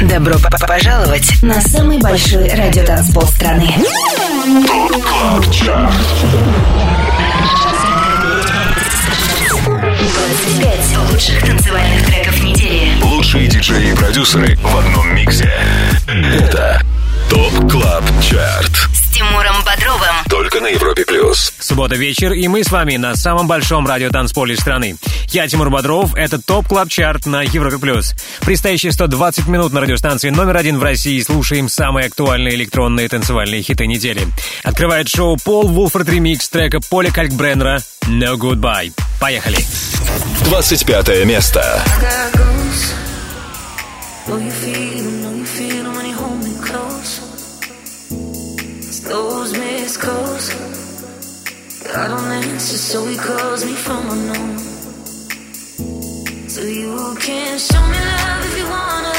Добро пожаловать на самый большой радиотанцпол страны. Пять лучших танцевальных треков недели. Лучшие диджеи и продюсеры в одном миксе. Это ТОП КЛАБ ЧАРТ С Тимуром Бодровым. Только на Европе Плюс. Суббота вечер, и мы с вами на самом большом радиотанцполе страны. Я Тимур Бодров, это TOP Club Chart на Европе Плюс. Предстоящие 120 минут на радиостанции номер один в России слушаем самые актуальные электронные танцевальные хиты недели. Открывает шоу Пол Вулфорд ремикс трека Поля Калькбреннера «No Goodbye». Поехали! 25 место. Know you feel know you feel when you hold me close. Those missed calls. I don't answer, so he calls me from unknown. So you can show me love if you wanna.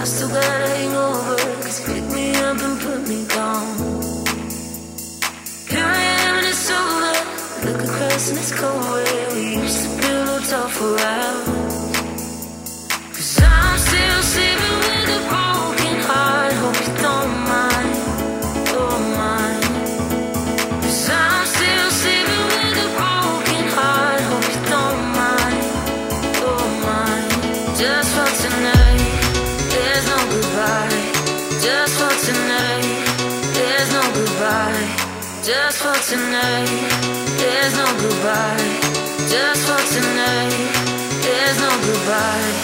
I still got a hangover, cause pick me up and put me down. Here I am and it's over. Look across and it's cold where we used to pillow talk for hours. Cause I'm still sleeping tonight, there's no goodbye. Just for tonight, there's no goodbye.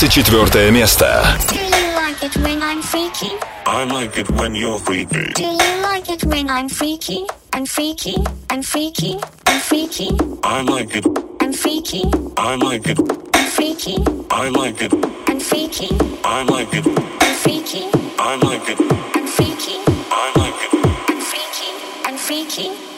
24 место. Do you like it when I'm freaky? I like it when you're freaky. Do you like it when I'm freaky? I'm freaky, I'm freaky, I'm freaky, I like it. I'm freaky, I like it. I'm freaky, I like it. I'm freaky, I like it. I'm freaky, I like it. I'm freaky, I like it. I'm freaky, I'm freaky,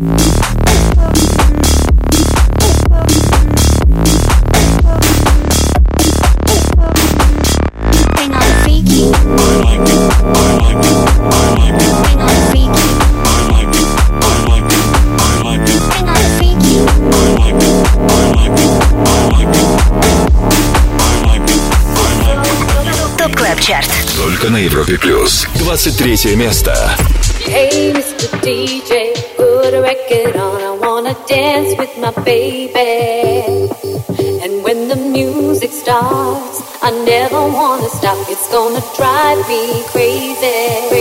Thank you. на Европе плюс. 23 место. Hey, Mr. DJ, put a record on. I wanna dance with my baby. And when the music starts, I never wanna stop. It's gonna drive me crazy, crazy,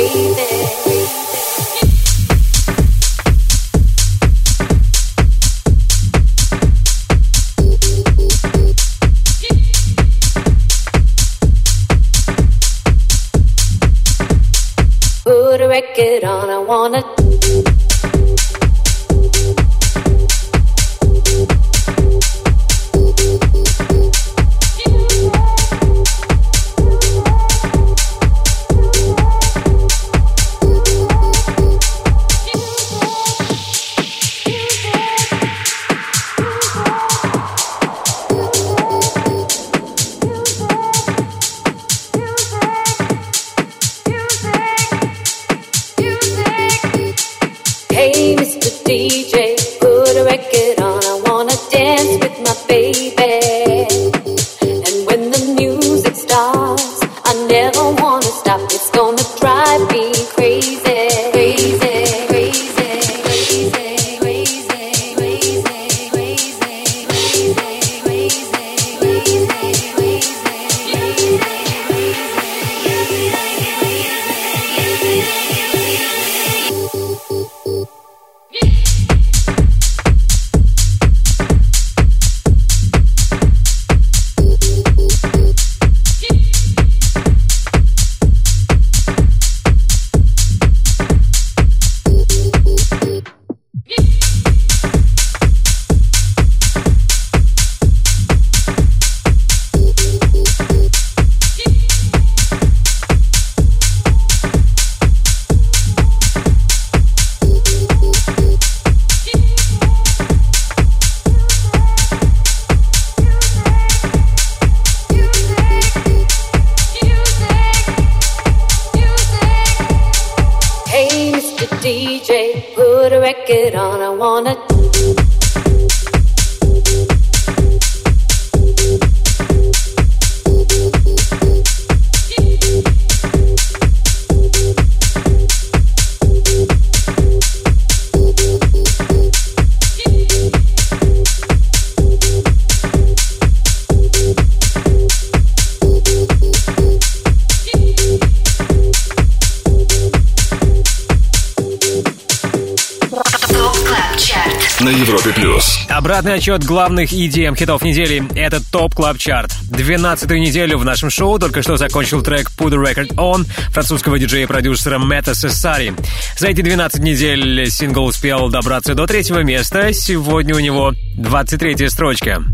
Обратный отсчет главных EDM хитов недели — это TOP Club Chart. 12-ю неделю в нашем шоу только что закончил трек Put the Record On французского диджея-продюсера Мэтта Сассари. За эти 12 недель сингл успел добраться до третьего места. Сегодня у него 23-я строчка.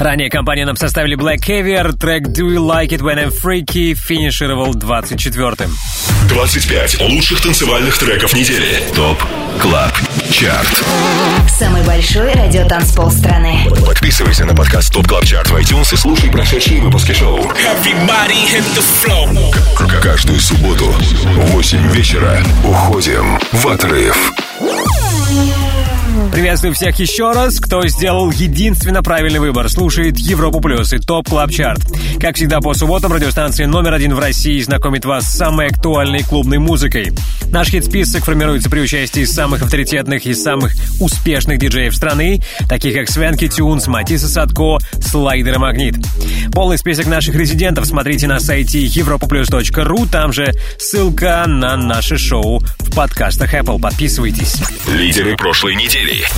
Ранее компания нам составили Black Caviar, трек Do You Like It When I'm Freaky финишировал 24-м. 25 лучших танцевальных треков недели. ТОП CLUB CHART. Самый большой радиотанцпол страны Подписывайся на подкаст TOP CLUB CHART в iTunes и слушай прошедшие выпуски шоу. Каждую субботу в 8 вечера уходим в отрыв. Приветствую всех еще раз, кто сделал единственно правильный выбор. Слушает Европу Плюс и TOP Club Chart. Как всегда, по субботам радиостанция номер один в России знакомит вас с самой актуальной клубной музыкой. Наш хит-список формируется при участии самых авторитетных и самых успешных диджеев страны, таких как Swanky Tunes, Matisse Sadko, Slider и Магнит. Полный список наших резидентов смотрите на сайте europaplus.ru, там же ссылка на наше шоу в подкастах Apple. Подписывайтесь. Лидеры прошлой недели есть.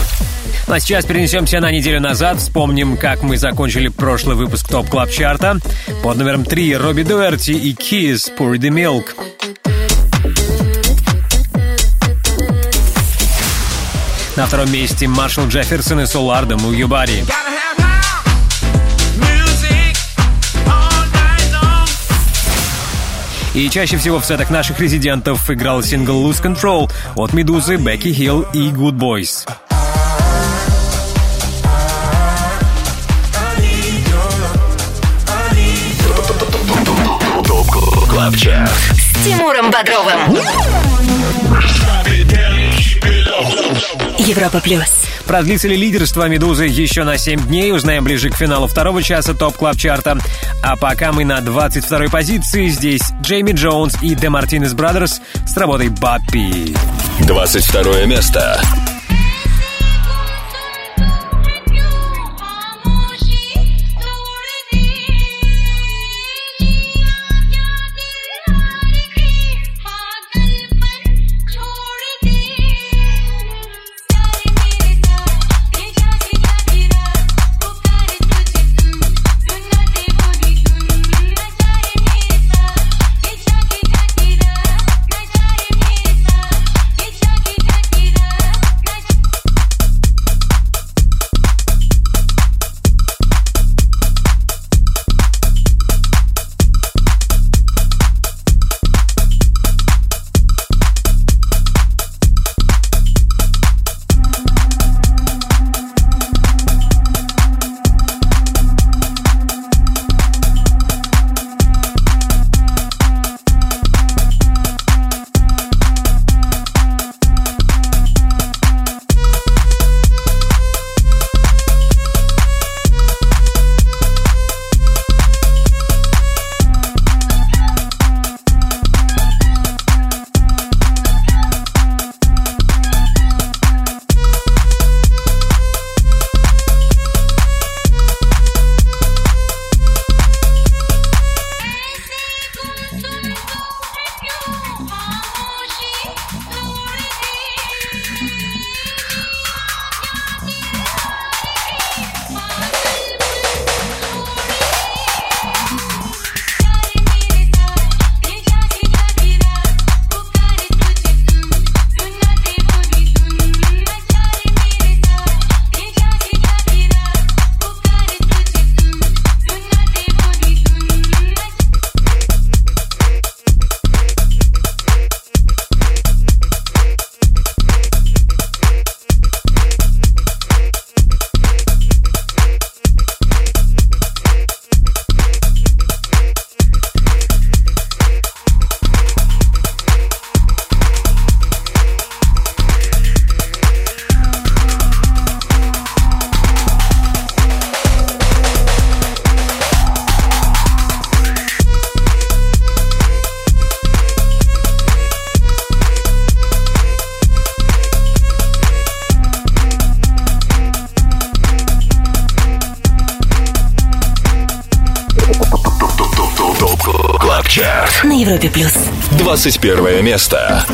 Ну, а сейчас перенесемся на неделю назад, вспомним, как мы закончили прошлый выпуск TOP Club Chart а. Под номером 3 Робби Дуэрти и Keees Pour the Milk. На втором месте Маршал Джефферсон и Солардо Муюбари. И чаще всего в сетах наших резидентов играл сингл «Lose Control» от «Медузы», «Бекки Хилл» и «Good Boys». КЛАБ ЧАРТ С Тимуром Бодровым. Европа плюс. Продлится ли лидерство «Медузы» еще на 7 дней, узнаем ближе к финалу второго часа TOP Club Chart а. А пока мы на 22-й позиции, здесь Джейми Джонс и The Martinez Brothers с работой «Bappi». 22 место. 21 место.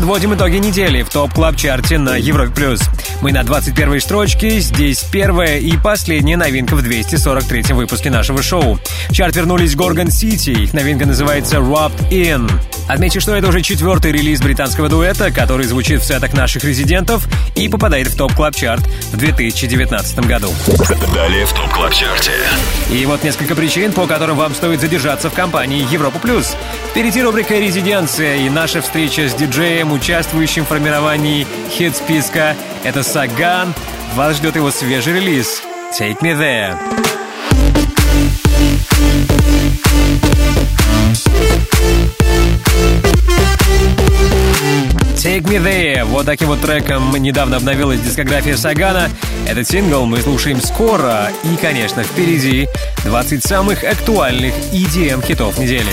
Подводим итоги недели в TOP Club Chart е на Европе плюс. Мы на 21 строчке, здесь первая и последняя новинка в 243 выпуске нашего шоу. В чарт вернулись Gorgon City, их новинка называется Roped In. Отмечу, что это уже четвертый релиз британского дуэта, который звучит в сетах наших резидентов и попадает в TOP Club Chart в 2019 году. Далее в TOP Club Chart е. И вот несколько причин, по которым вам стоит задержаться в компании Европа Плюс. Впереди рубрика «Резиденция» и наша встреча с диджеем, участвующим в формировании хит-списка. Это Саган. Вас ждет его свежий релиз «Take Me There». Take Me There. Вот таким вот треком недавно обновилась дискография Сагана. Этот сингл мы слушаем скоро. И, конечно, впереди 20 самых актуальных EDM-хитов недели.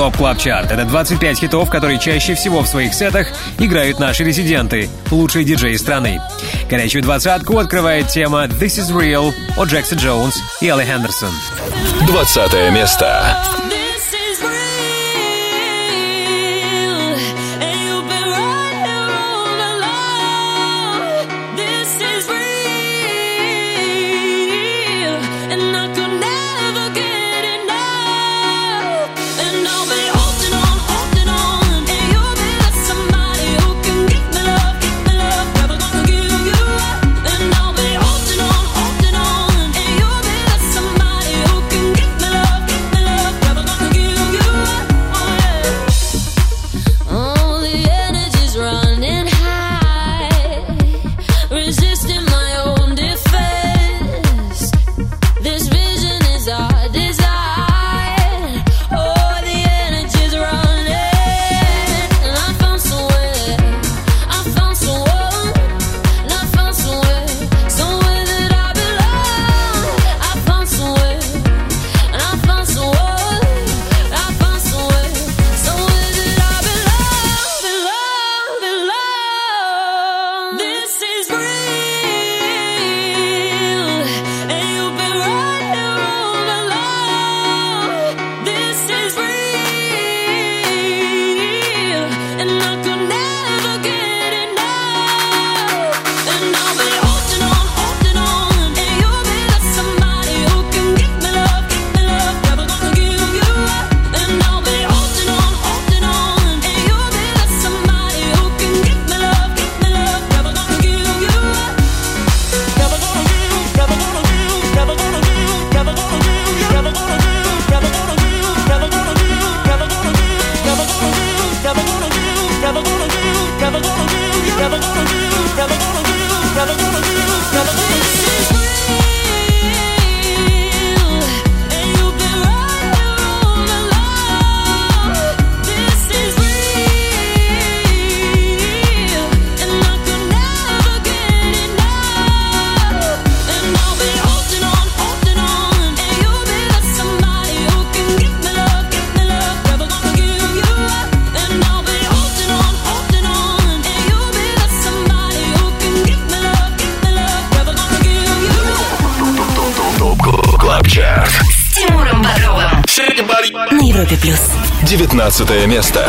TOP Club Chart — это 25 хитов, которые чаще всего в своих сетах играют наши резиденты, лучшие диджеи страны. Горячую двадцатку открывает тема «This is Real» от Джекса Джонс и Элли Хендерсон. Двадцатое место. 15 место.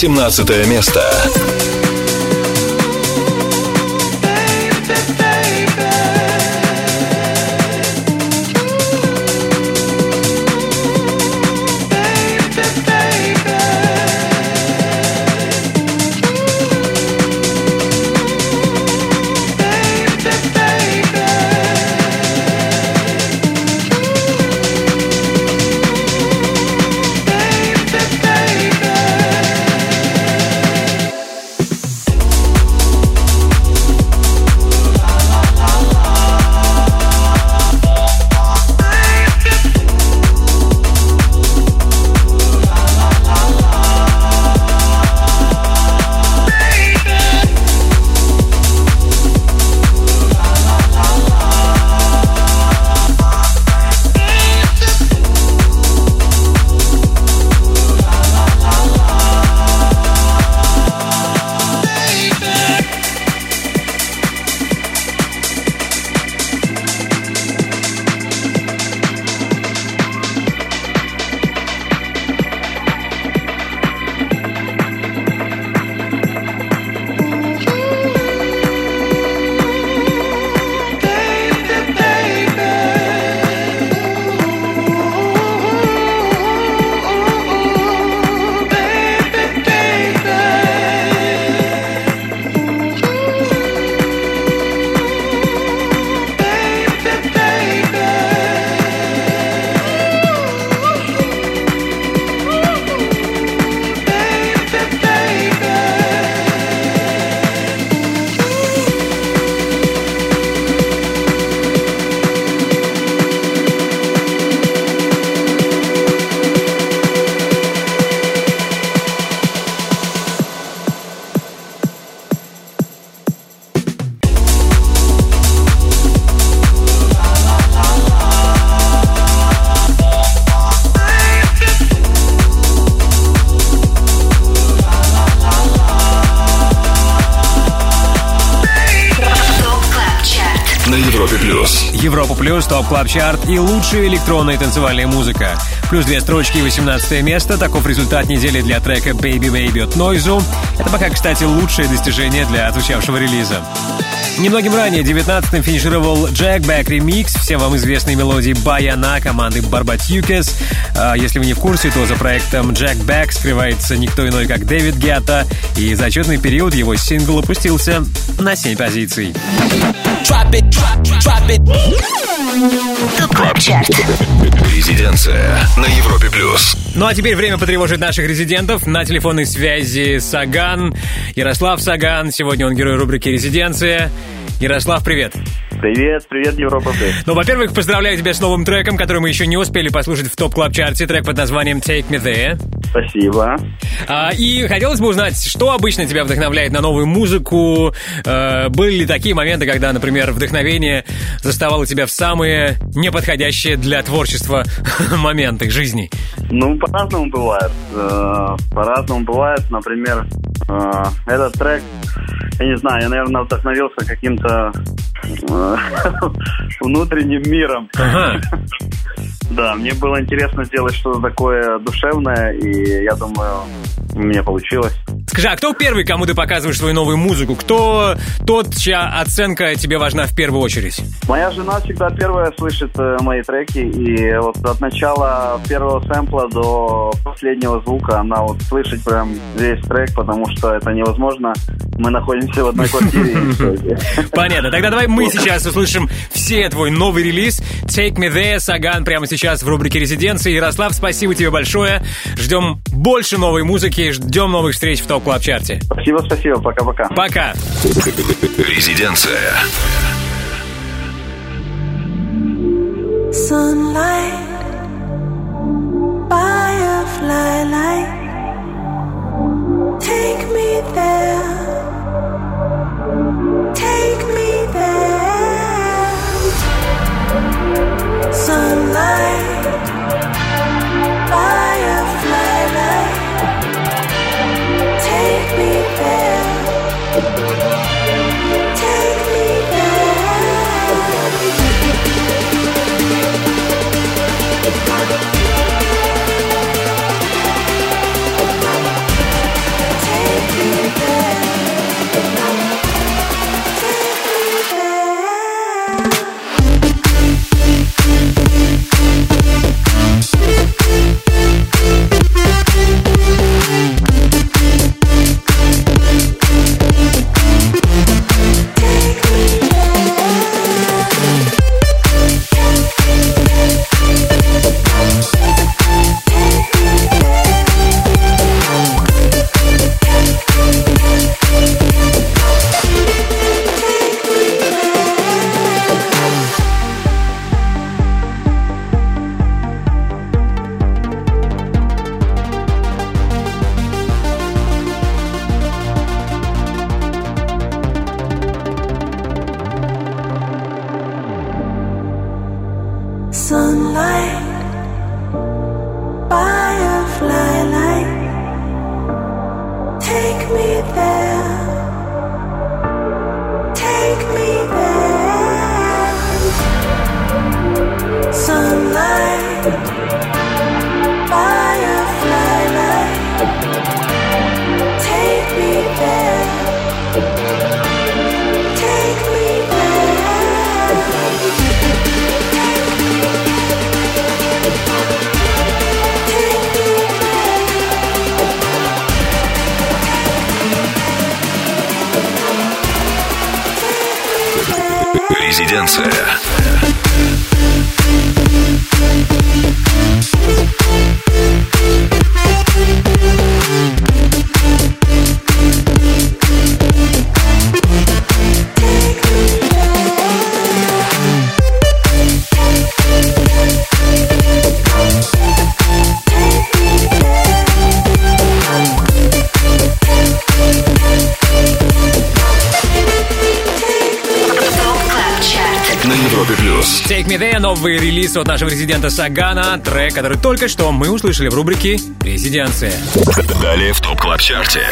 17 место. Топ клаб чарт и лучшая электронная танцевальная музыка. Плюс две строчки и 18 место. Таков результат недели для трека Baby Baby от Нойзу. Это пока, кстати, лучшее достижение для отзвучавшего релиза. Немногим ранее, 19-м, финишировал Jack Back ремикс всем вам известной мелодии Баяна команды Барбатюкес. А, Если вы не в курсе, то за проектом Jack Back скрывается никто иной, как Дэвид Гетта, и за отчетный период его сингл опустился на 7 позиций. Drop it, drop, drop it. ТОП КЛАБ ЧАРТ Резиденция на Европе плюс. Ну а теперь время потревожить наших резидентов. На телефонной связи Саган. Ярослав Саган. Сегодня он герой рубрики «Резиденция». Ярослав, привет. Привет, привет, Европа Плюс. Ну, во-первых, поздравляю тебя с новым треком, который мы еще не успели послушать в топ клаб чарте трек под названием Take Me There. Спасибо. А, и хотелось бы узнать, что обычно тебя вдохновляет на новую музыку? Э, были ли такие моменты, когда, например, вдохновение заставало тебя в самые неподходящие для творчества моменты жизни? Ну, по-разному бывает. Э, По-разному бывает. Например, э, этот трек, я не знаю, я, наверное, вдохновился каким-то э, внутренним миром. Ага. Да, мне было интересно сделать что-то такое душевное, и я думаю, у меня получилось. Скажи, а кто первый, кому ты показываешь свою новую музыку? Кто тот, чья оценка тебе важна в первую очередь? Моя жена всегда первая слышит э, мои треки, и вот от начала первого сэмпла до последнего звука она вот слышит прям весь трек, потому что это невозможно. Мы находимся в одной квартире. Понятно. Тогда давай мы сейчас услышим все твой новый релиз. Take Me There, Саган, прямо сейчас в рубрике «Резиденции». Ярослав, спасибо тебе большое. Ждем больше новой музыки, ждем новых встреч в топ клаб чарте Спасибо, спасибо, пока-пока. Пока. Резиденция. Sunlight, firefly light, take me there, take me there. Sunlight, новый релиз от нашего резидента Сагана, трек, который только что мы услышали в рубрике «Резиденция». Далее в топ клаб чарте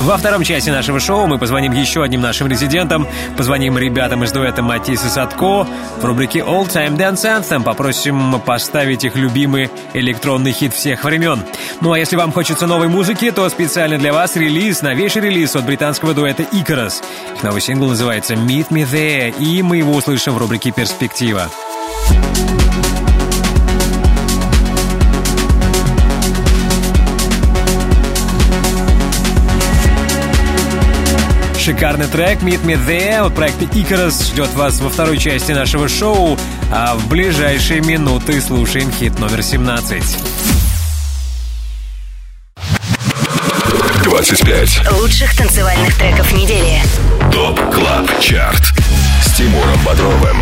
Во втором части нашего шоу мы позвоним еще одним нашим резидентам, позвоним ребятам из дуэта Матис и Садко. В рубрике All Time Dance Anthem попросим поставить их любимый электронный хит всех времен. Ну а если вам хочется новой музыки, то специально для вас релиз, новейший релиз от британского дуэта Icarus. Их новый сингл называется Meet Me There, и мы его услышим в рубрике «Перспектива». Шикарный трек Meet Me There от проекта Icarus ждет вас во второй части нашего шоу, а в ближайшие минуты слушаем хит номер 17. 25. Лучших танцевальных треков недели. ТОП КЛАБ ЧАРТ с Тимуром Бодровым.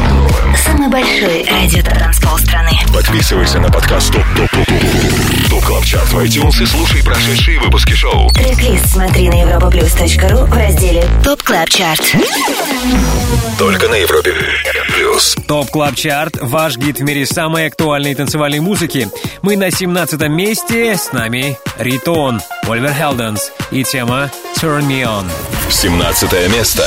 Самый большой радио транспорт страны. Подписывайся на подкаст ТОП ТОП ТОП ТОП ТОП КЛАП ЧАРТ в iTunes и слушай прошедшие выпуски шоу. трек смотри на europaplus.ru в разделе TOP CLUB CHART. Только на Европе Плюс. TOP CLUB CHART – ваш гид в мире самой актуальной танцевальной музыки. Мы на 17 месте, с нами Ритон, Оливер Хелденс и тема Turn Me On. 17 место.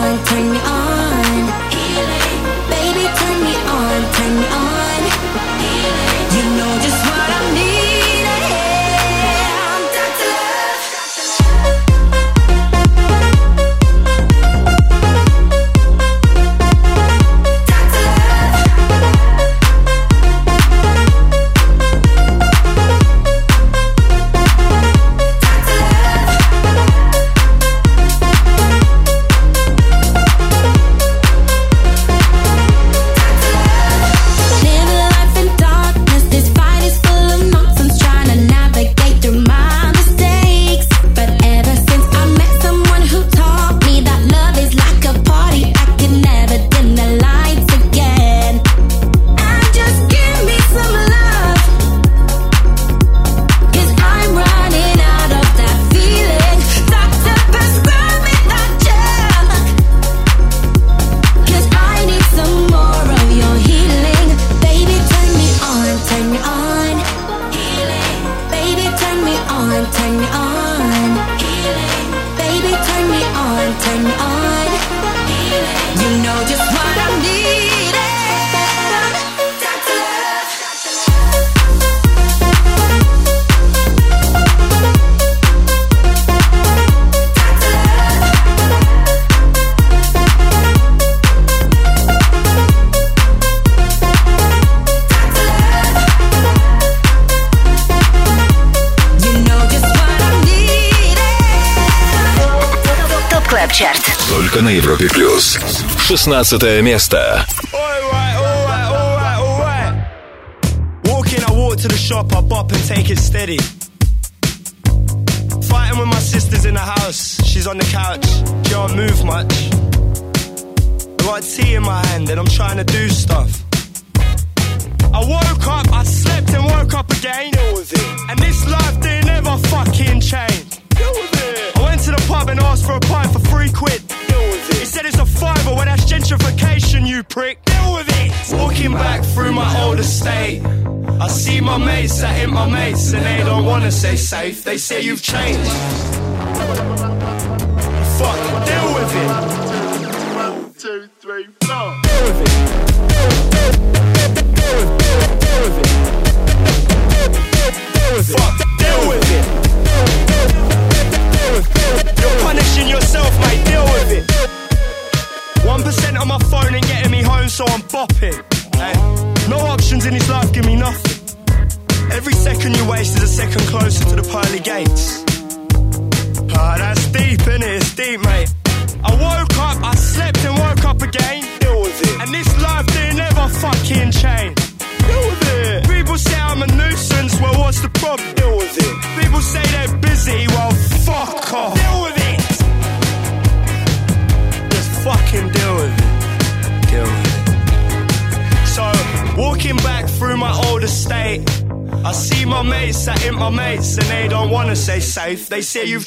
on, turn me on. 16 место. They say you've changed. They say you've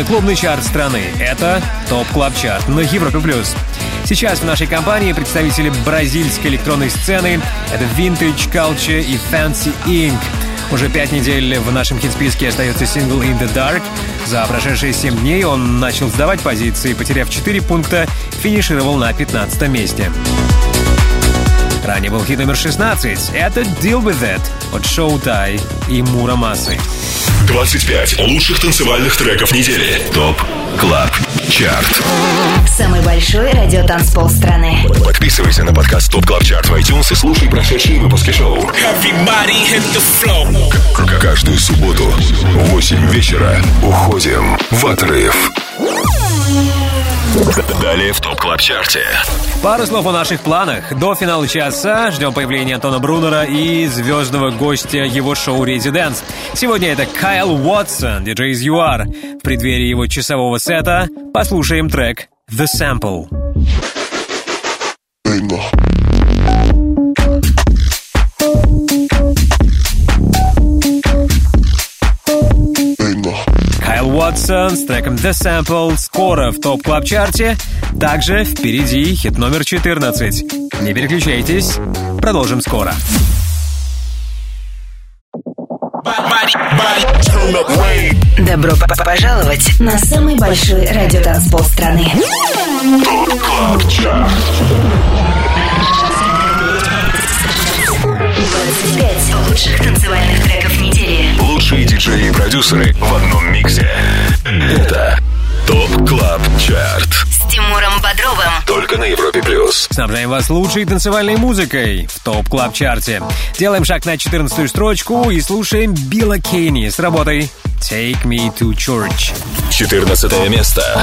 Главный клубный чарт страны — это TOP Club Chart на Европе+. плюс. Сейчас в нашей компании представители бразильской электронной сцены — это Vintage Culture и Fancy Inc. Уже пять недель в нашем хит-списке остается сингл In The Dark. За прошедшие семь дней он начал сдавать позиции, потеряв 4 пункта, финишировал на 15 месте. Ранее был хит номер 16. Это Deal Wiv It от slowthai и Мура Масы. 25 лучших танцевальных треков недели. TOP Club Chart. Самый большой радиотанцпол страны. Подписывайся на подкаст TOP Club Chart в iTunes и слушай прошедшие выпуски шоу. Каждую субботу в 8 вечера уходим в отрыв. Далее в TOP Club Chart е. Пару слов о наших планах. До финала часа ждем появления Антона Брунера и звездного гостя его шоу «ResiDANCE». Сегодня это Кайл Уотсон, диджей из ЮАР. В преддверии его часового сета послушаем трек «The Sample». Уотсон Watson с треком The Sample скоро в топ клаб чарте Также впереди хит номер 14. Не переключайтесь, продолжим скоро. Добро пожаловать на самый большой радиотанцпол страны. ТОП КЛАБ ЧАРТ. 25 лучших танцевальных треков недели. Лучшие диджеи и продюсеры в одном миксе. Это ТОП КЛАБ ЧАРТ. С Тимуром Бодровым. Только на Европе Плюс. Снабжаем вас лучшей танцевальной музыкой в топ клаб чарте Делаем шаг на 14 строчку и слушаем Билла Кейни с работой Take Me to Church. 14 место.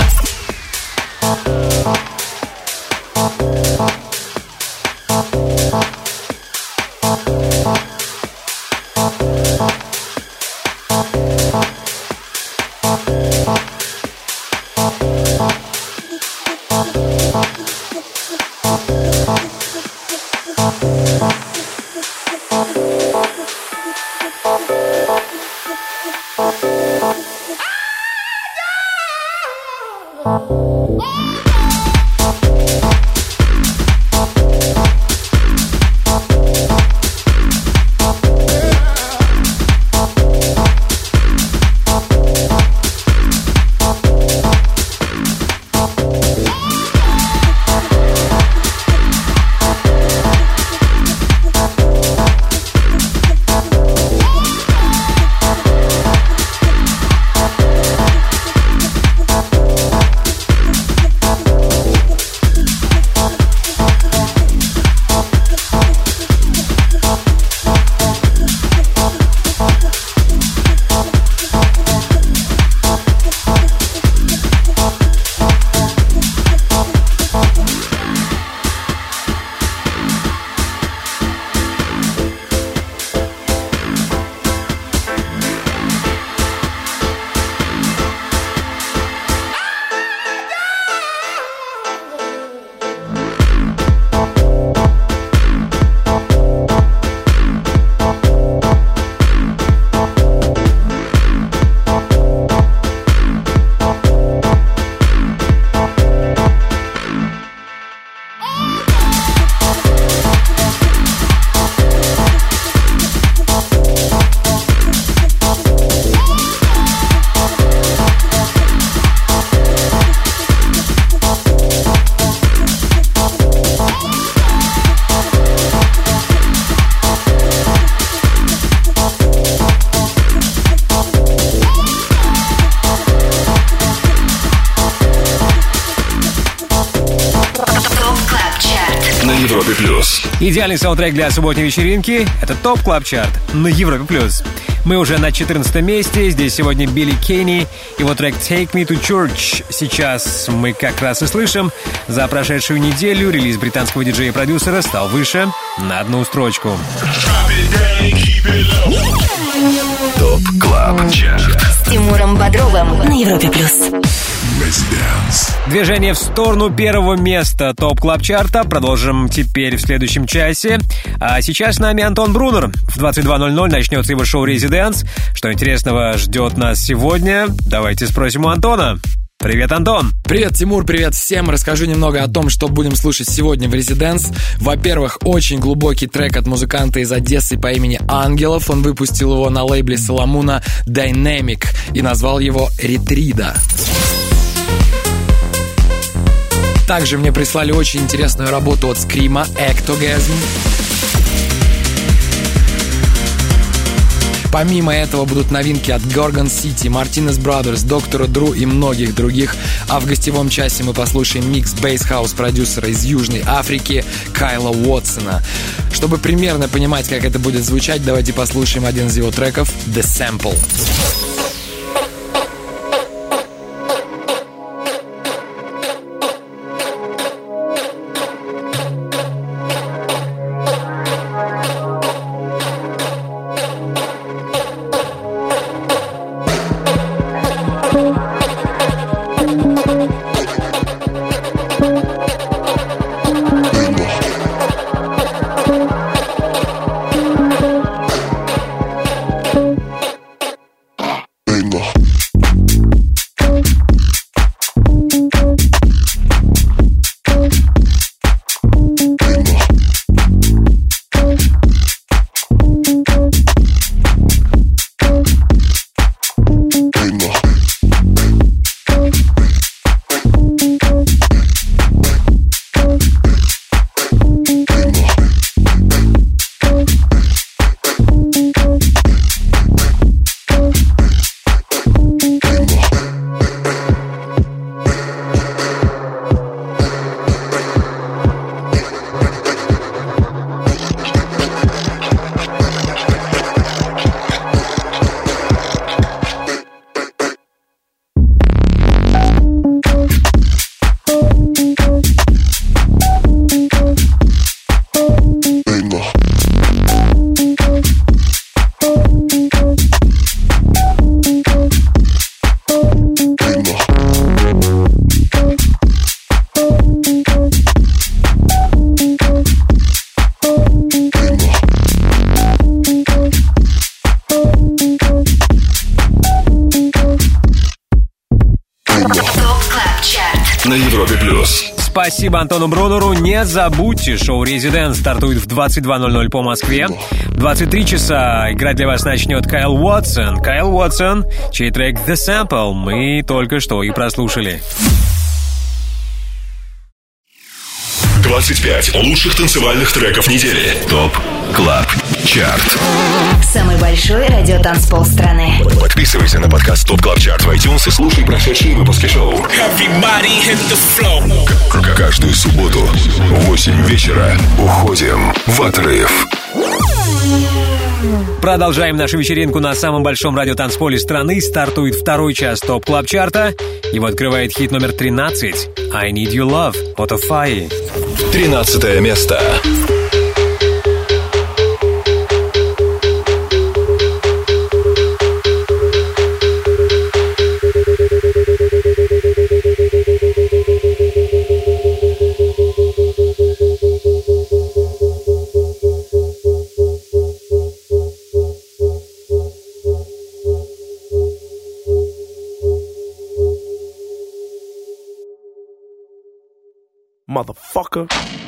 Идеальный саундтрек для субботней вечеринки — это топ клаб чарт на Европе+. плюс. Мы уже на 14 месте, здесь сегодня Билли Кейни, его трек «Take Me to Church». Сейчас мы как раз и слышим. За прошедшую неделю релиз британского диджея и продюсера стал выше на одну строчку. ТОП КЛАБ ЧАРТ. С Тимуром Бодровым на Европе плюс. Движение в сторону первого места топ клаб чарта продолжим теперь в следующем часе. А сейчас с нами Антон Брунер. В 22.00 начнется его шоу «Резиденс». Что интересного ждет нас сегодня? Давайте спросим у Антона. Привет, Антон! Привет, Тимур, привет всем. Расскажу немного о том, что будем слушать сегодня в Резиденс. Во-первых, очень глубокий трек от музыканта из Одессы по имени Ангелов. Он выпустил его на лейбле Соломуна Dynamic и назвал его Ретрида. Также мне прислали очень интересную работу от Скрима «Ectogazm». Помимо этого будут новинки от Gorgon City, Martinez Brothers, Доктора Дру и многих других. А в гостевом часе мы послушаем микс bass house продюсера из Южной Африки Кайла Уотсона. Чтобы примерно понимать, как это будет звучать, давайте послушаем один из его треков The Sample. Антону Брунеру. Не забудьте, шоу «Резиденс» стартует в 22.00 по Москве. В 23 часа играть для вас начнет Кайл Уотсон. Кайл Уотсон, чей трек «The Sample» мы только что и прослушали. 25 лучших танцевальных треков недели. ТОП КЛАБ ЧАРТ. Самый большой радиотанцпол страны. Подписывайся на подкаст ТОП КЛАБ ЧАРТ в iTunes и слушай прошедшие выпуски шоу. Everybody hit the floor. К- Каждую субботу в 8 вечера уходим в отрыв. Продолжаем нашу вечеринку на самом большом радиотанцполе страны. Стартует второй час TOP Club Chart а. Его открывает хит номер 13 «I Need Your Love» от Афаи. 13 место. 歌。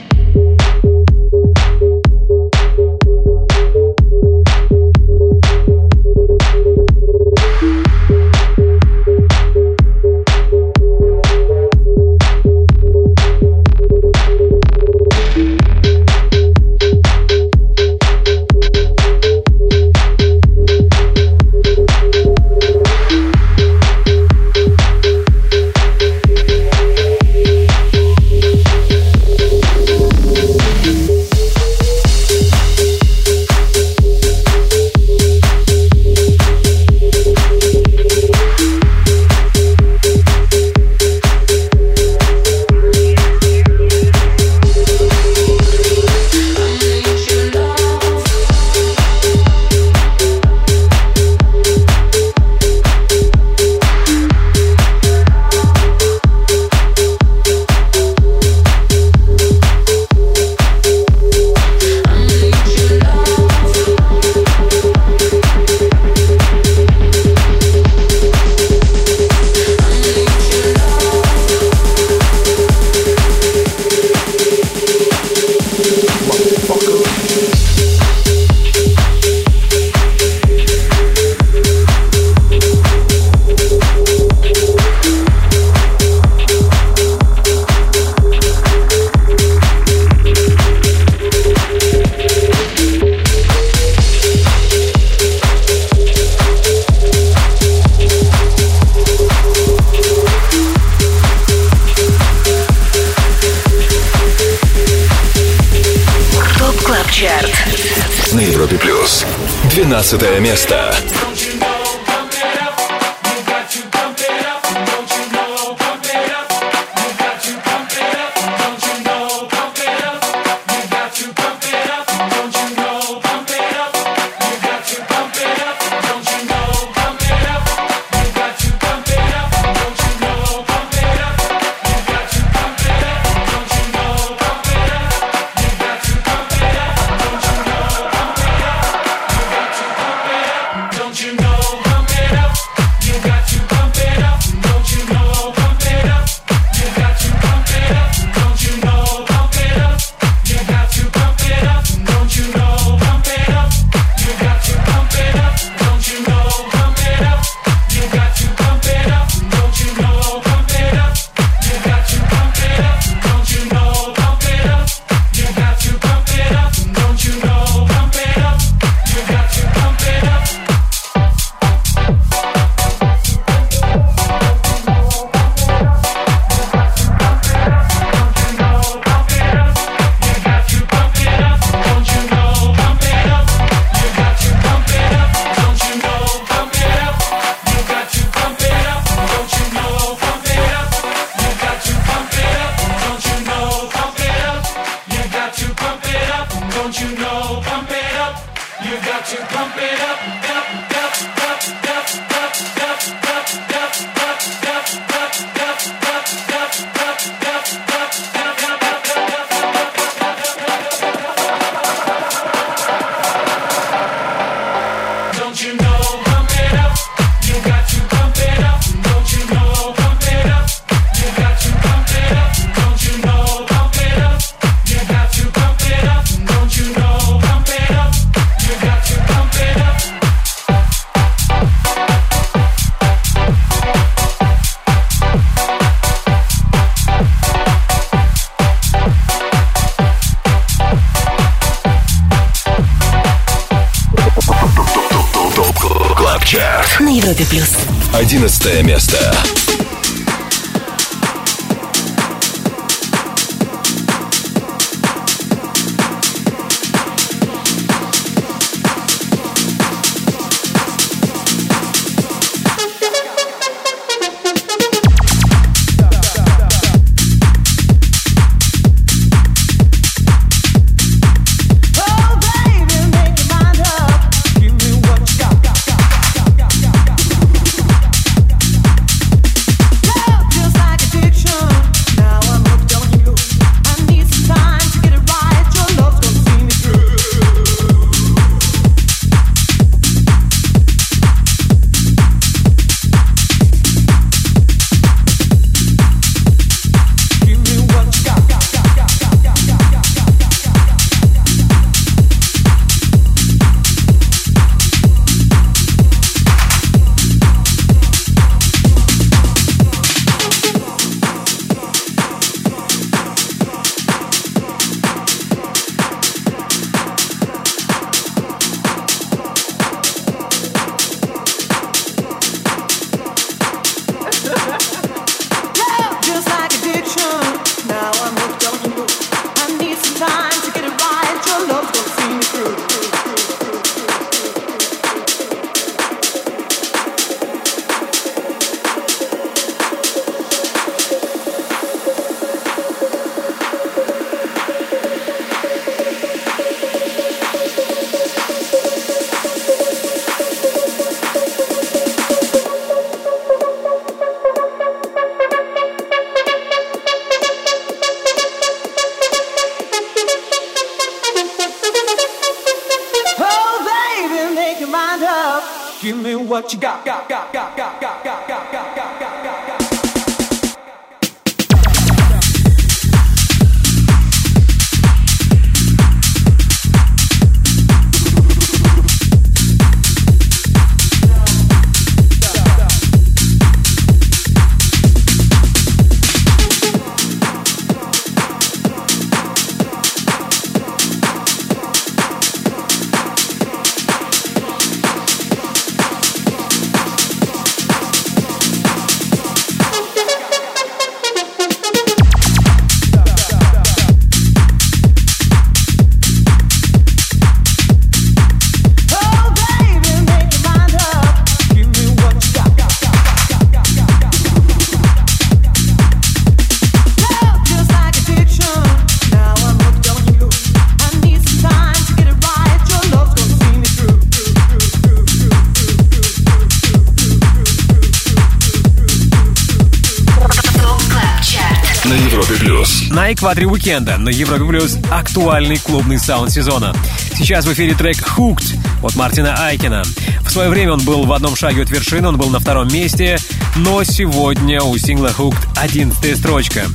На экваторе уикенда на Европе Плюс актуальный клубный саунд сезона. Сейчас в эфире трек «Hooked» от Мартина Айкина. В свое время он был в одном шаге от вершины, он был на втором месте, но сегодня у сингла «Hooked» одиннадцатая строчка.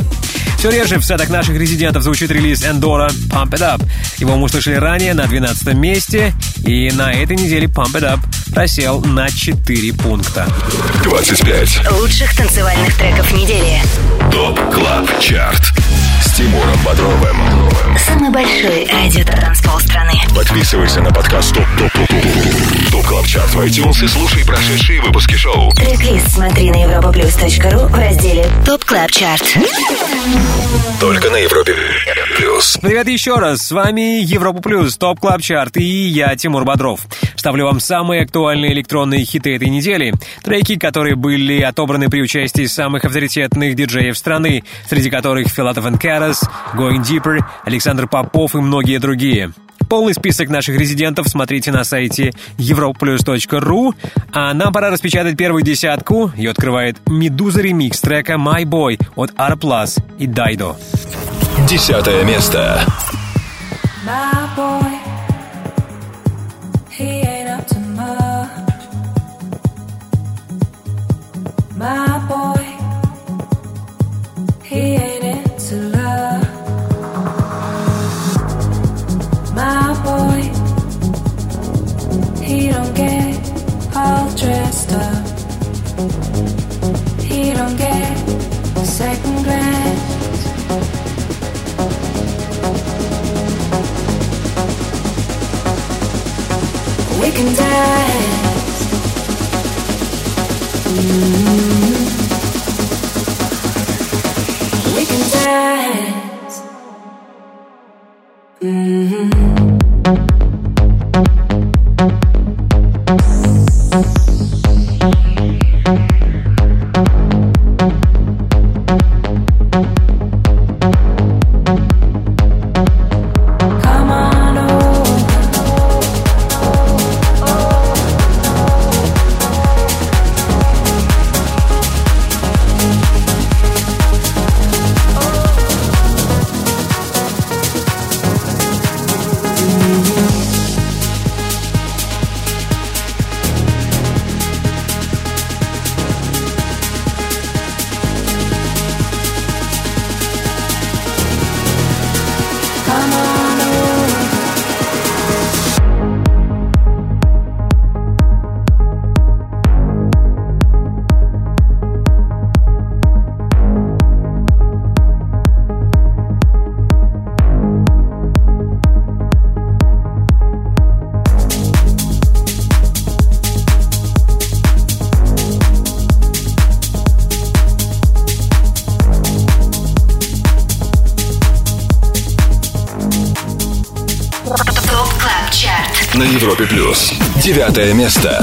Все реже в сетах наших резидентов звучит релиз Эндора «Pump It Up». Его мы услышали ранее на 12 месте, и на этой неделе «Pump It Up» просел на 4 пункта. 25. Лучших танцевальных треков недели. TOP CLUB CHART. Тимуром Бодровым. Самый большой радиотанцпол страны. Подписывайся на подкаст TOP TOP TOP TOP TOP CLUB CHART в iTunes и слушай прошедшие выпуски шоу. Трек-лист смотри на europaplus.ru в разделе TOP Club Chart. Только на Европе плюс. Привет еще раз, с вами Европа Плюс, TOP Club Chart и я, Тимур Бодров. Ставлю вам самые актуальные электронные хиты этой недели, треки, которые были отобраны при участии самых авторитетных диджеев страны, среди которых Филатов Карас, Going Deeper, Александр Попов и многие другие. Полный список наших резидентов смотрите на сайте europlus.ru, а нам пора распечатать первую десятку. Ее открывает Медуза ремикс трека My Boy от R Plus и Дайдо. Десятое место. My boy, Девятое место.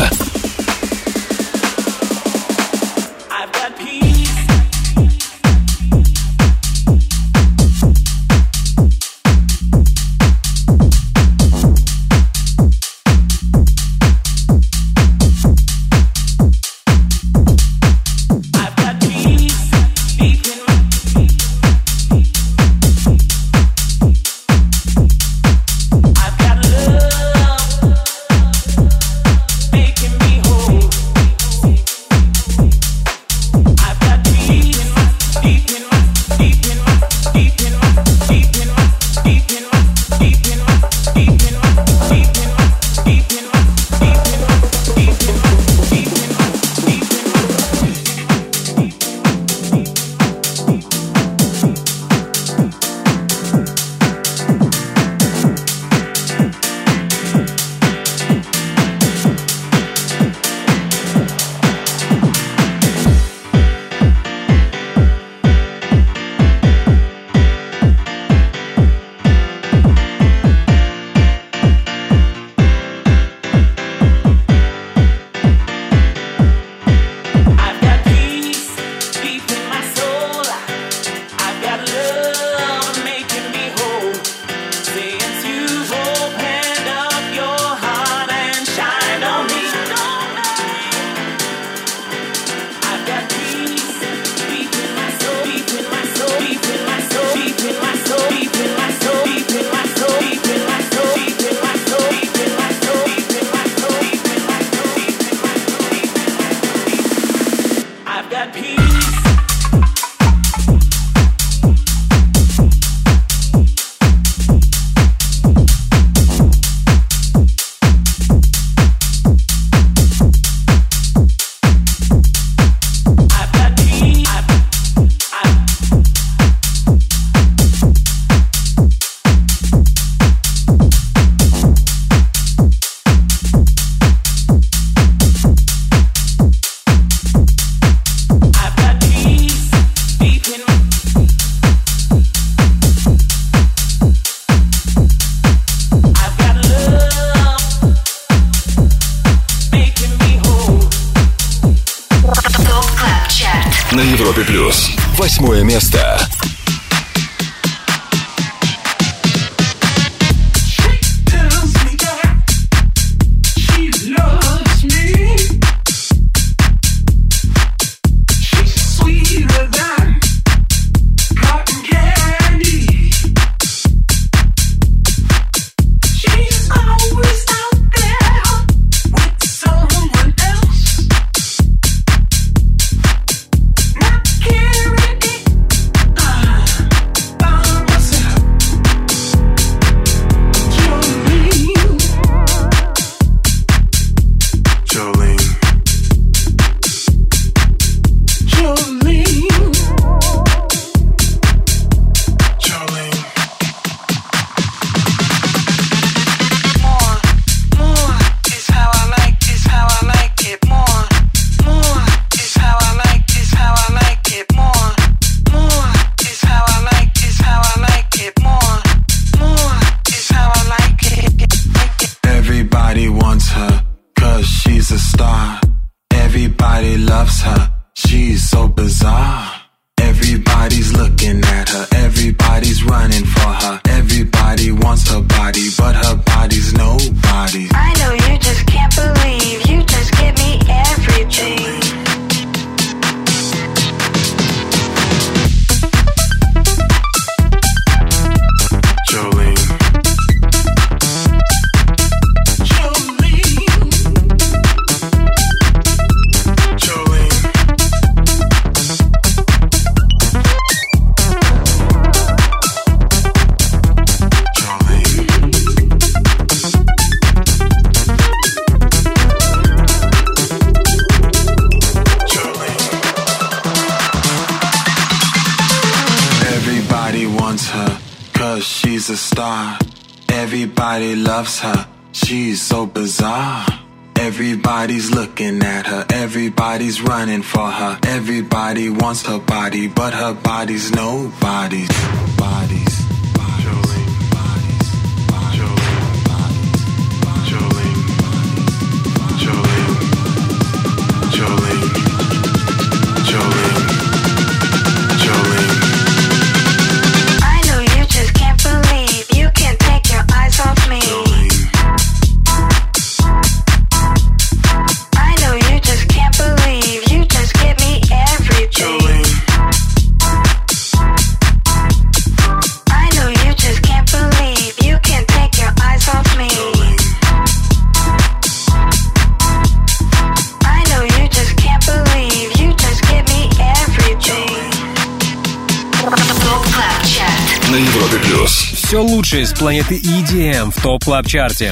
Планеты EDM в Top Club Chart е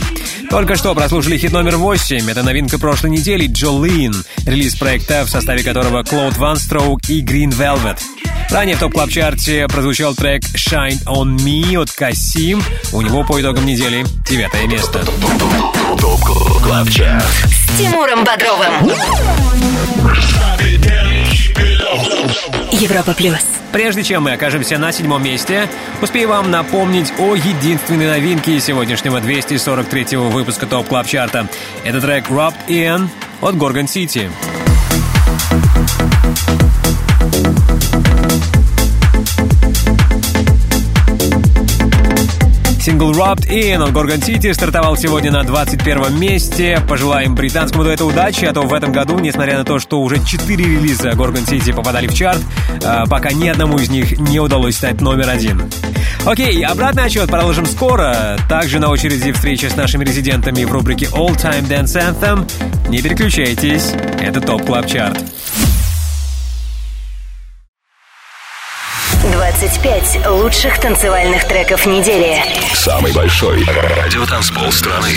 Только что прослушали хит номер 8. Это новинка прошлой недели Jolean, релиз проекта, в составе которого Claude VonStroke и Green Velvet. Ранее в Top Club Chart е прозвучал трек Shine On Me от Cassimm. У него по итогам недели девятое место. Top Club Chart. С Тимуром Бодровым. Европа плюс. Прежде чем мы окажемся на седьмом месте, успею вам напомнить о единственной новинке сегодняшнего 243-го выпуска Top Club Chart а. Это трек Roped In от Gorgon City. Сингл Roped In от Gorgon City стартовал сегодня на 21 месте. Пожелаем британскому дуэту удачи, а то в этом году, несмотря на то, что уже 4 релиза Gorgon City попадали в чарт, а, пока ни одному из них не удалось стать номер один. Окей, обратный отсчет продолжим скоро. Также на очереди встреча с нашими резидентами в рубрике All Time Dance Anthem. Не переключайтесь, это Top Club Chart. 25 лучших танцевальных треков недели. Самый большой радиотанцпол страны.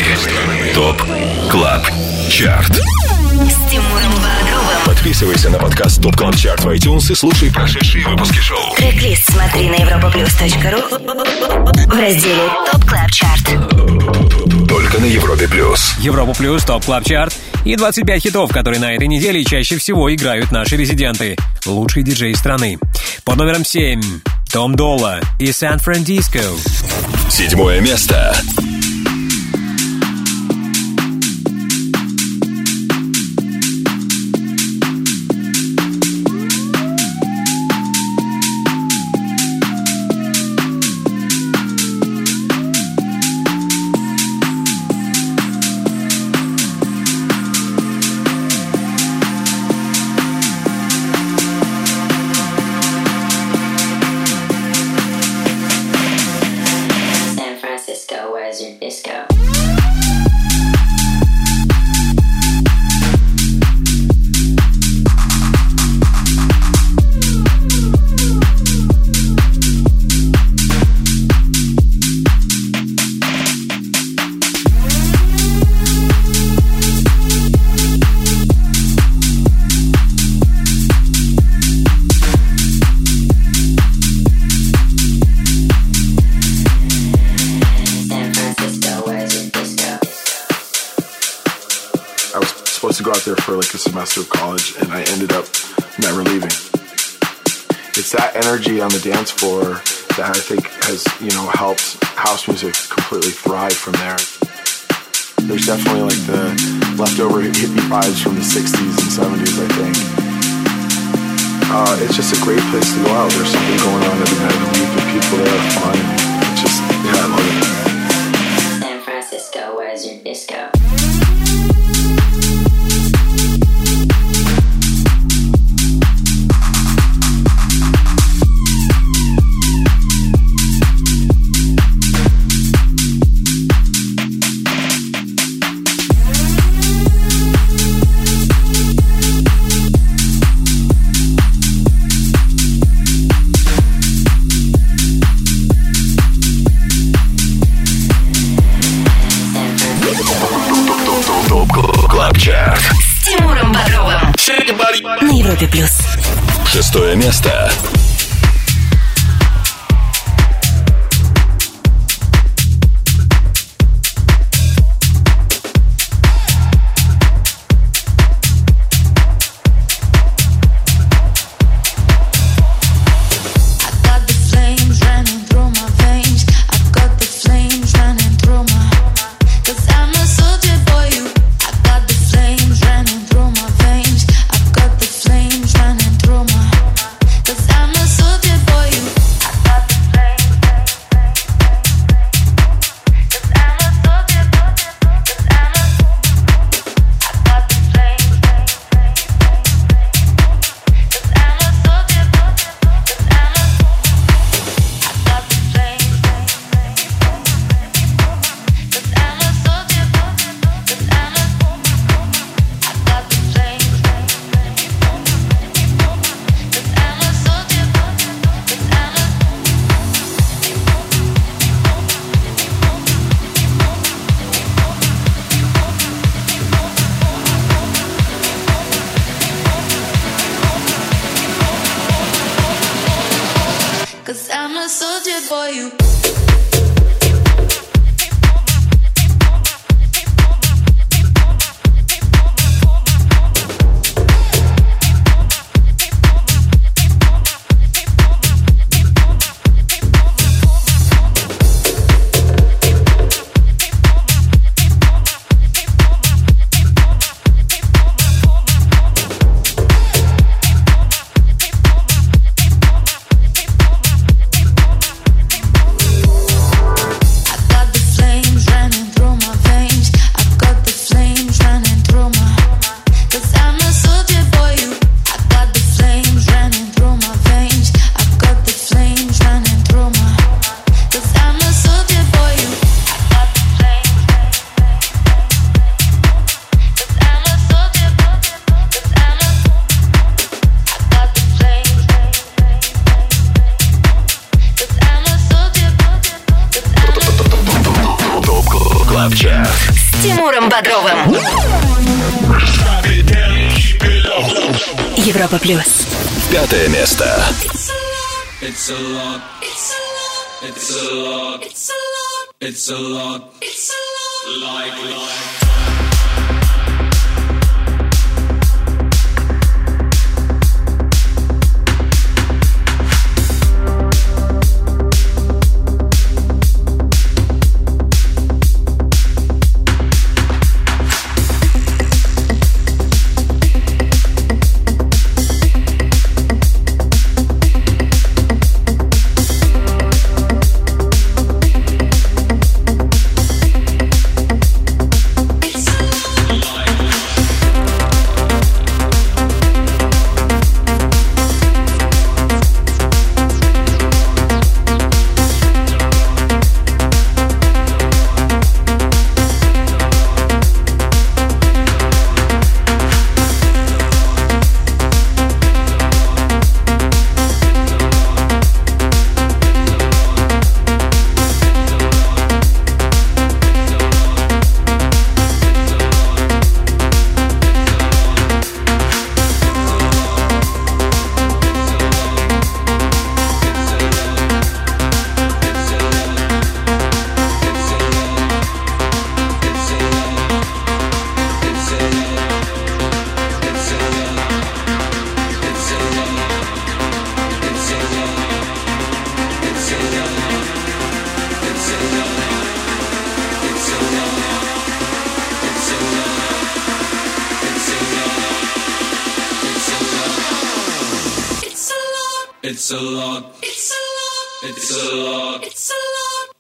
Top Club Chart. С Тимуром Бодровым. Подписывайся на подкаст Top Club Chart в iTunes и слушай прошедшие выпуски шоу. Трек-лист смотри на europaplus.ru в разделе Top Club Chart. Только на Европе плюс. Европа Плюс, Top Club Chart и 25 хитов, которые на этой неделе чаще всего играют наши резиденты. Лучшие диджеи страны. Под номером 7 Dom Dolla и San Frandisco. Седьмое место.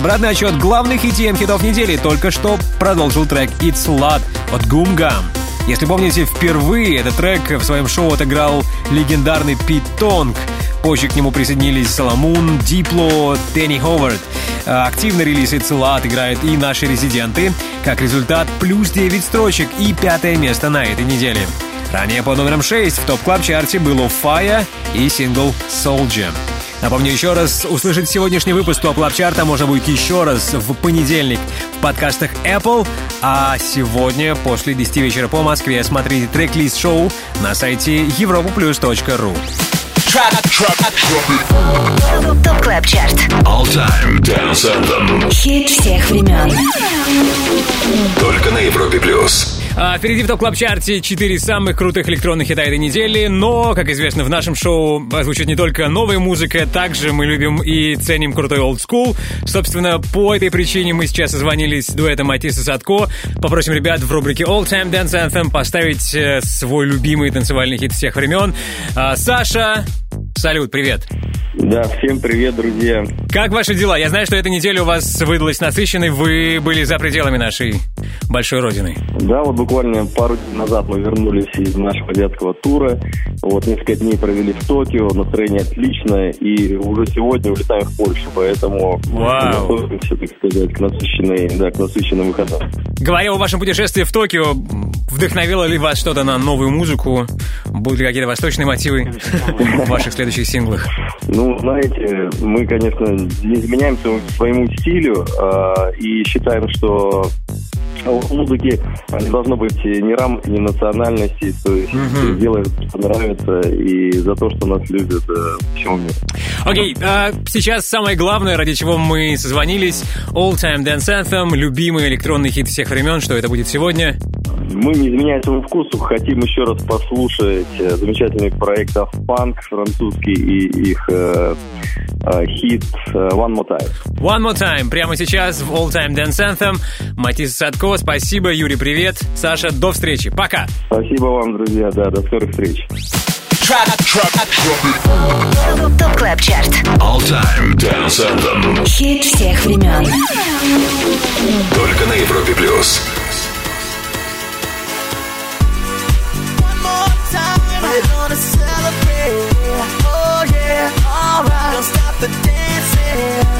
Обратный отчет главных ETM хитов недели только что продолжил трек It's Lot от Гумгам. Если помните, впервые этот трек в своем шоу отыграл легендарный Пит Тонг. Позже к нему присоединились Соломун, Дипло, Тенни Ховард. А, Активный релиз Lot играют и наши резиденты. Как результат, плюс 9 строчек и пятое место на этой неделе. Ранее под номером 6 в топ-клаб-чарте был Fire и сингл Soldier. Напомню еще раз, услышать сегодняшний выпуск топ клаб чарта можно будет еще раз в понедельник в подкастах Apple, а сегодня после 10 вечера по Москве смотрите трек-лист шоу на сайте europaplus.ru. ТОП КЛАБ ЧАРТ All Time Dance Anthem. Хит всех времен Только на Европе плюс. А, впереди в топ клаб чарте 4 самых крутых электронных хита этой недели, но, как известно, в нашем шоу звучит не только новая музыка, также мы любим и ценим крутой school. Собственно, по этой причине мы сейчас созвонились дуэтом Матис и Садко. Попросим ребят в рубрике All Time Dance Anthem поставить э, свой любимый танцевальный хит всех времен. А, Саша, салют, привет. Да, всем привет, друзья. Как ваши дела? Я знаю, что эта неделя у вас выдалась насыщенной, вы были за пределами нашей большой родины. Да, вот буквально пару дней назад мы вернулись из нашего детского тура. Вот несколько дней провели в Токио, настроение отличное, и уже сегодня улетаем в Польшу, поэтому Вау. готовимся, так сказать, к насыщенной, да, к насыщенным выходам. Говоря о вашем путешествии в Токио, вдохновило ли вас что-то на новую музыку? Будут ли какие-то восточные мотивы в ваших следующих синглах? Ну, знаете, мы, конечно, не изменяем своему, стилю а, и считаем, что у музыки не должно быть ни рамок, ни национальности, то есть Мгм. делаем, что нравится, и за то, что нас любят э, всему миру. Окей, а сейчас самое главное, ради чего мы созвонились. All Time Dance Anthem, любимый электронный хит всех времен. Что это будет сегодня? Мы, не изменяя своему вкусу, хотим еще раз послушать э, замечательный проект Punk французский и их э, э, хит One More Time. One more time, прямо сейчас в All Time Dance Anthem. Матис Садко, спасибо, Юрий, привет. Саша, до встречи, пока. Спасибо вам, друзья, да, до скорых встреч. ТОП КЛАБ ЧАРТ All Time Dance Anthem. Хит всех времен Только на Европе плюс. Celebrate. Oh yeah, alright. Don't stop the dancing.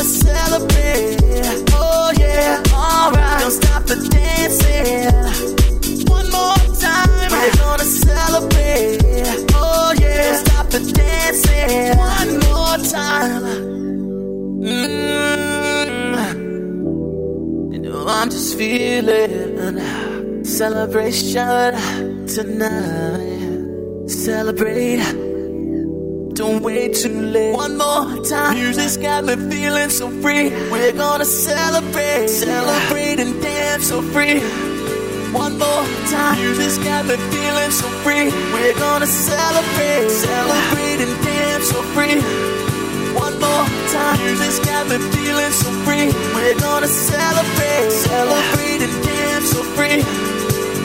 Gonna celebrate. Oh yeah, alright. Don't stop the dancing. One more time, we're gonna celebrate. Oh yeah, don't stop the dancing. One more time. Mm. You know I'm just feeling celebration tonight. Celebrate. Don't wait too late. One more time. Music's got me feeling so free. We're gonna celebrate, celebrate and dance so free. One more time, just got me feeling so free. We're gonna celebrate, celebrate and dance so free. One more time, just got me feeling so free. We're gonna celebrate, celebrate and dance so free.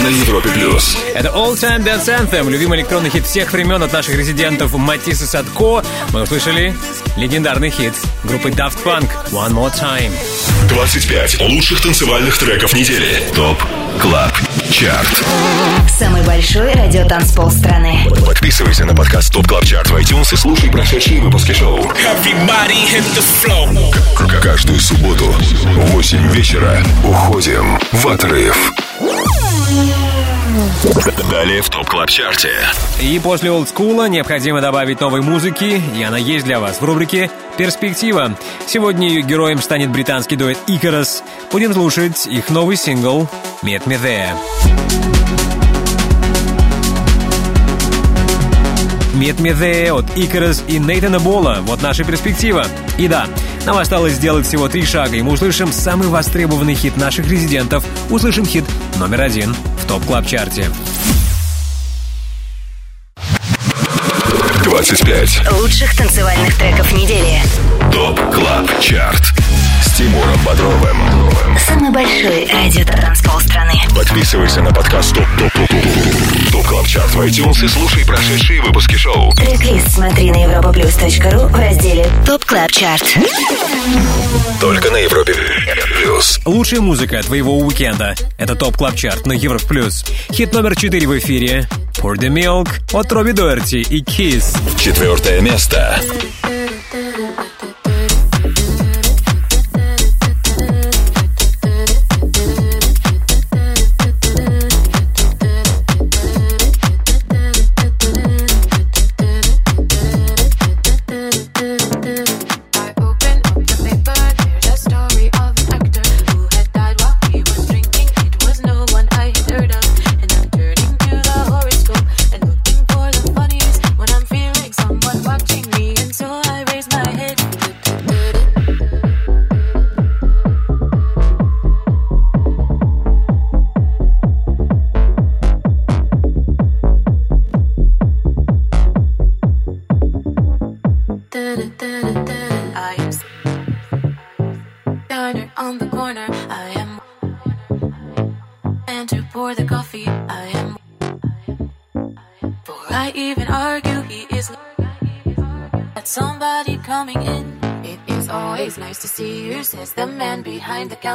На Европе плюс. Это All Time Dance Anthem, любимый электронный хит всех времен от наших резидентов Матисса Садко. Мы услышали легендарный хит группы Daft Punk One More Time. 25 лучших танцевальных треков недели. ТОП КЛАБ ЧАРТ. Самый большой радиотанцпол страны. Подписывайся на подкаст ТОП КЛАБ ЧАРТ в iTunes и слушай прошедшие выпуски шоу. К- Каждую субботу в 8 вечера уходим в отрыв. Далее в ТОП КЛАБ ЧАРТе. И после олдскула необходимо добавить новой музыки, и она есть для вас в рубрике «Перспектива». Сегодня ее героем станет британский дуэт Icarus. Будем слушать их новый сингл «Meet Me There». Meet Me There от Icarus и Нейтана Бола. Вот наша перспектива. И да, нам осталось сделать всего три шага, и мы услышим самый востребованный хит наших резидентов. Услышим хит номер один в Top Club Chart е. 25 Лучших танцевальных треков недели. Top Club Chart с Тимуром Бодровым. Самый большой радиотанцпол страны. Подписывайся на подкаст Top Top Top Top Top Club Chart в iTunes и слушай прошедшие выпуски шоу. Трек-лист смотри на europaplus.ru в разделе Top Club Chart. Только на Европе плюс. Лучшая музыка твоего уикенда. Это Top Club Chart на Европ Плюс. Хит номер 4 в эфире. Pour the Milk от Робби Доэрти и Keees. Четвертое место. I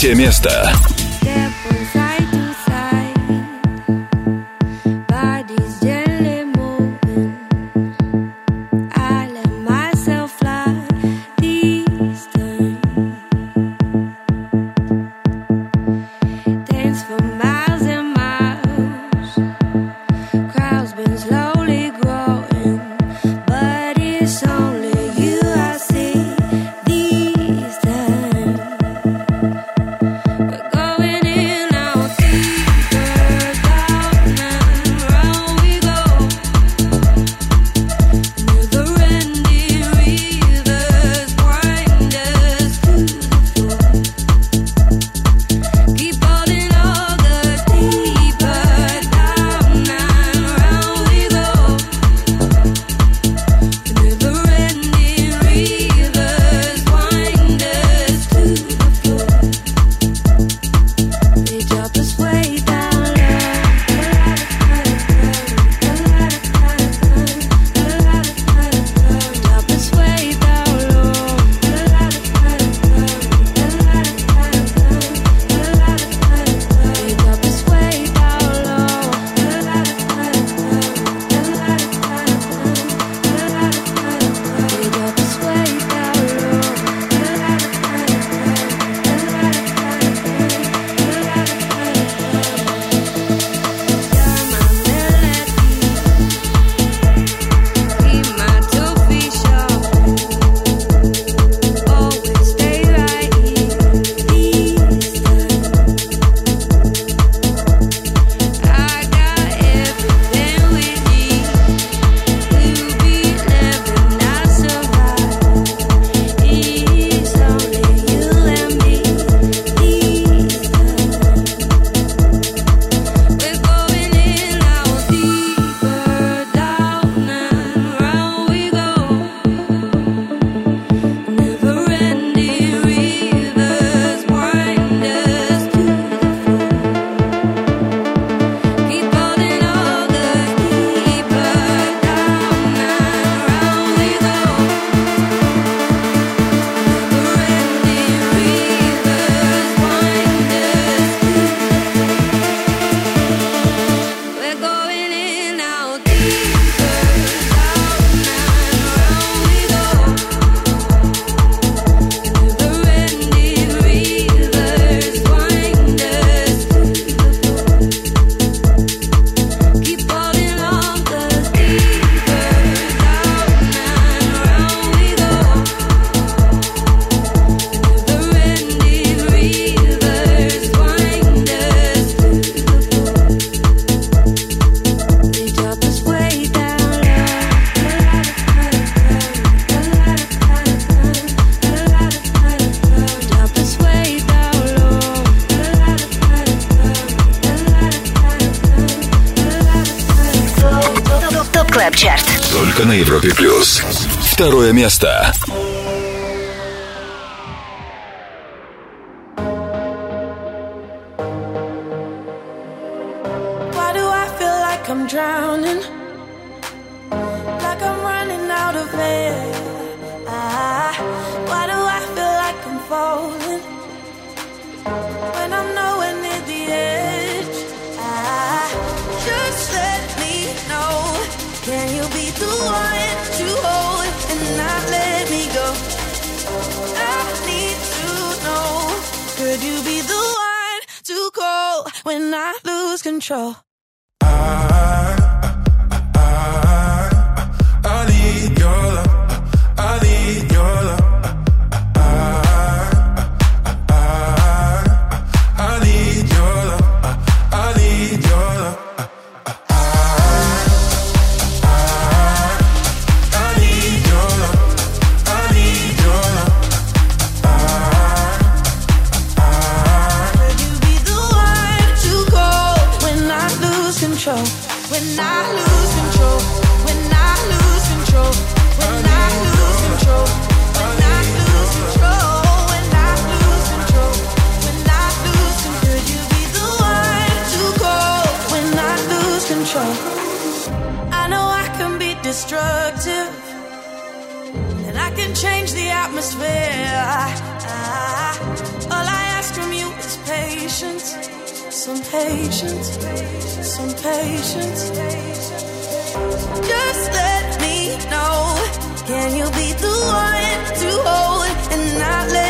третье место. control. When I lose control. When I lose control. When I lose control. When I lose control. When I lose control. When I lose control. Could you be the one to go? When I lose control. I know I can be destructive. And I can change the atmosphere. I, I, all I ask from you is patience some patience, some patience. Just let me know. Can you be the one to hold and not let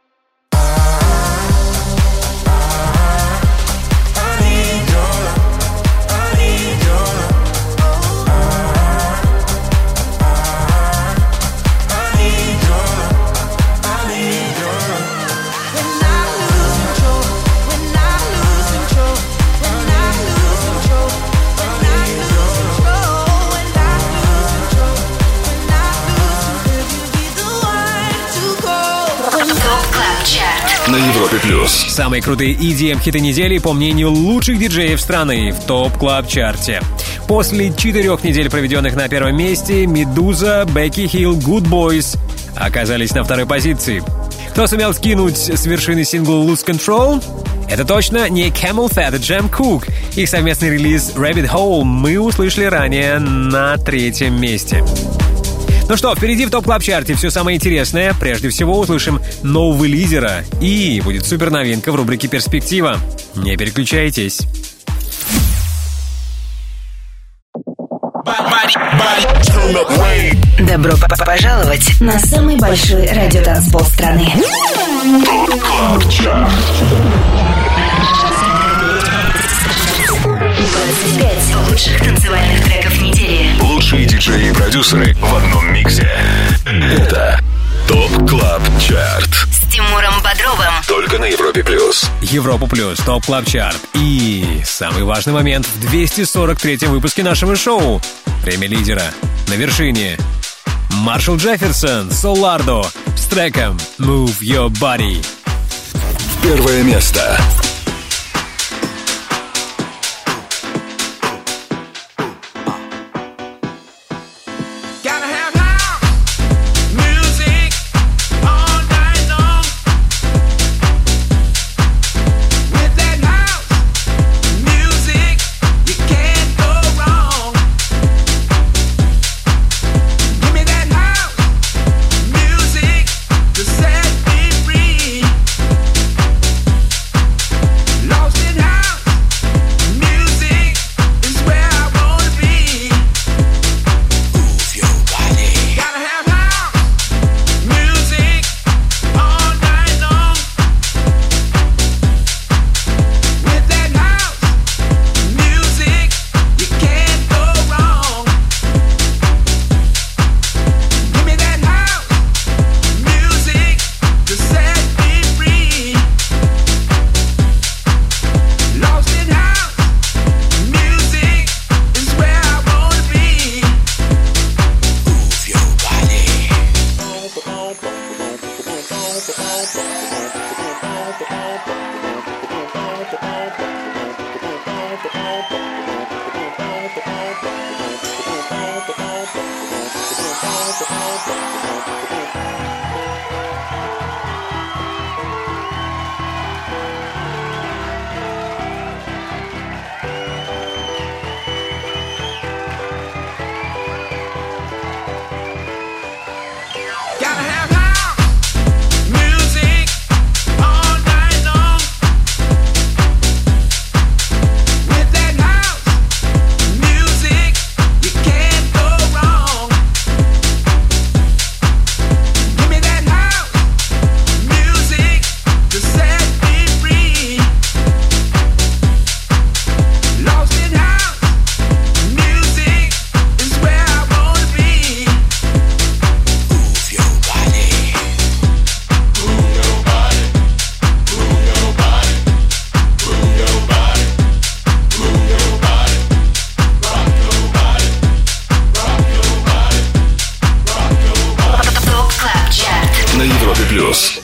На Европе плюс. Самые крутые EDM-хиты недели, по мнению лучших диджеев страны, в Top Club Chart е. После четырех недель, проведенных на первом месте, Медуза, Бекки Хилл, Goodboys оказались на второй позиции. Кто сумел скинуть с вершины сингл Lose Control? Это точно не CamelPhat и Jem Cooke. Их совместный релиз Rabbit Hole мы услышали ранее на третьем месте. Ну что, впереди в Top Club Chart е все самое интересное. Прежде всего услышим нового лидера. И будет супер новинка в рубрике «Перспектива». Не переключайтесь. Добро пожаловать на самый большой радиотанцпол страны. Пять лучших танцевальных треков недели. Лучшие диджеи и продюсеры в одном миксе. Это Top Club Chart. С Тимуром Бодровым. Только на Европе плюс. Европа плюс, топ клаб чарт. И самый важный момент в 243-м выпуске нашего шоу. Время лидера. На вершине. Маршал Джефферсон, Солардо с треком Move Your Body. Первое место.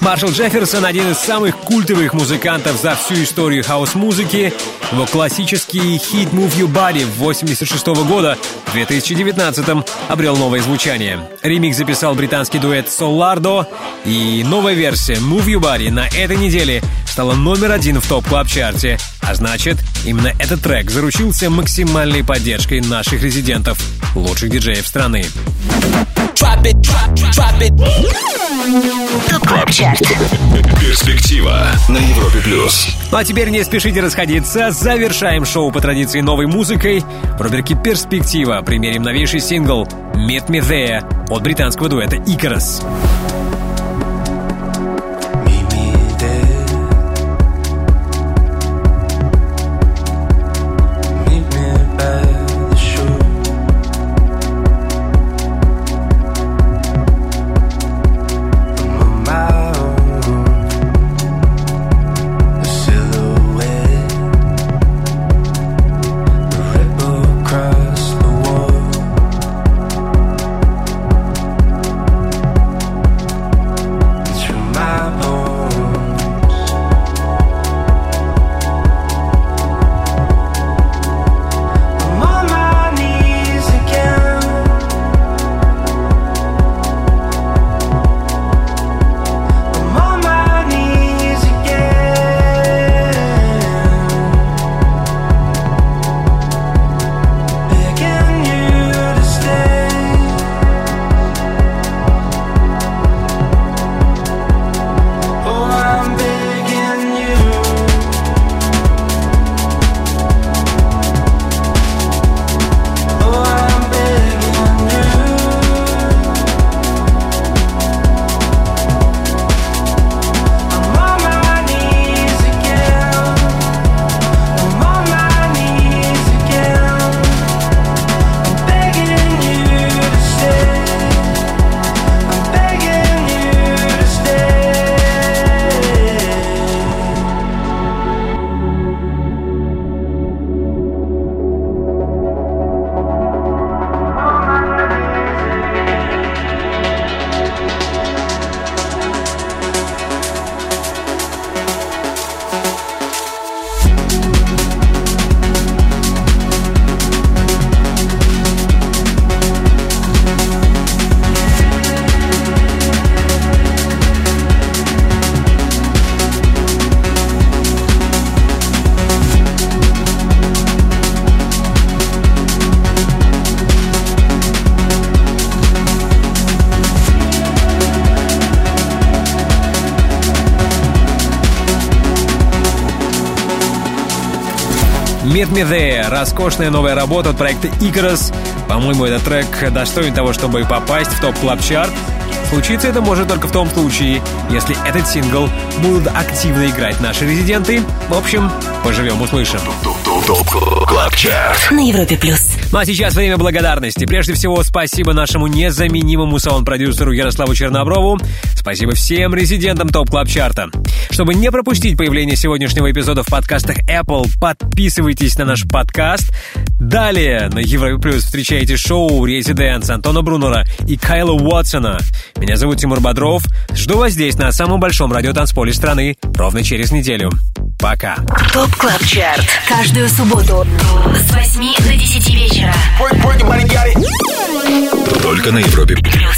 Плюс. Маршал Джефферсон – один из самых культовых музыкантов за всю историю хаус-музыки. Его классический хит «Move Your Body» 86 года в 2019-м обрел новое звучание. Ремикс записал британский дуэт Solardo, и новая версия «Move Your Body» на этой неделе стала номер один в Top Club Chart е. А значит, именно этот трек заручился максимальной поддержкой наших резидентов, лучших диджеев страны. Клабчарт. Перспектива на Европе плюс. Ну а теперь не спешите расходиться. Завершаем шоу по традиции новой музыкой. В рубрике «Перспектива» примерим новейший сингл «Meet Me There» от британского дуэта «Икарос». Meet Me There. Роскошная новая работа от проекта Icarus. По-моему, этот трек достоин того, чтобы попасть в Top Club Chart. Случиться это может только в том случае, если этот сингл будут активно играть наши резиденты. В общем, поживем, услышим. Top Club Chart. На Европе плюс. Ну а сейчас время благодарности. Прежде всего, спасибо нашему незаменимому саунд-продюсеру Ярославу Черноброву. Спасибо всем резидентам Top Club Chart а. Чтобы не пропустить появление сегодняшнего эпизода в подкастах Apple, подписывайтесь на наш подкаст. Далее на Европе Плюс встречаете шоу «Residence» Антона Брунера и Кайла Уотсона. Меня зовут Тимур Бодров. Жду вас здесь, на самом большом радиотанцполе страны, ровно через неделю. Пока. Top Club Chart. Каждую субботу с 8 до 10 вечера. Только на Европе плюс.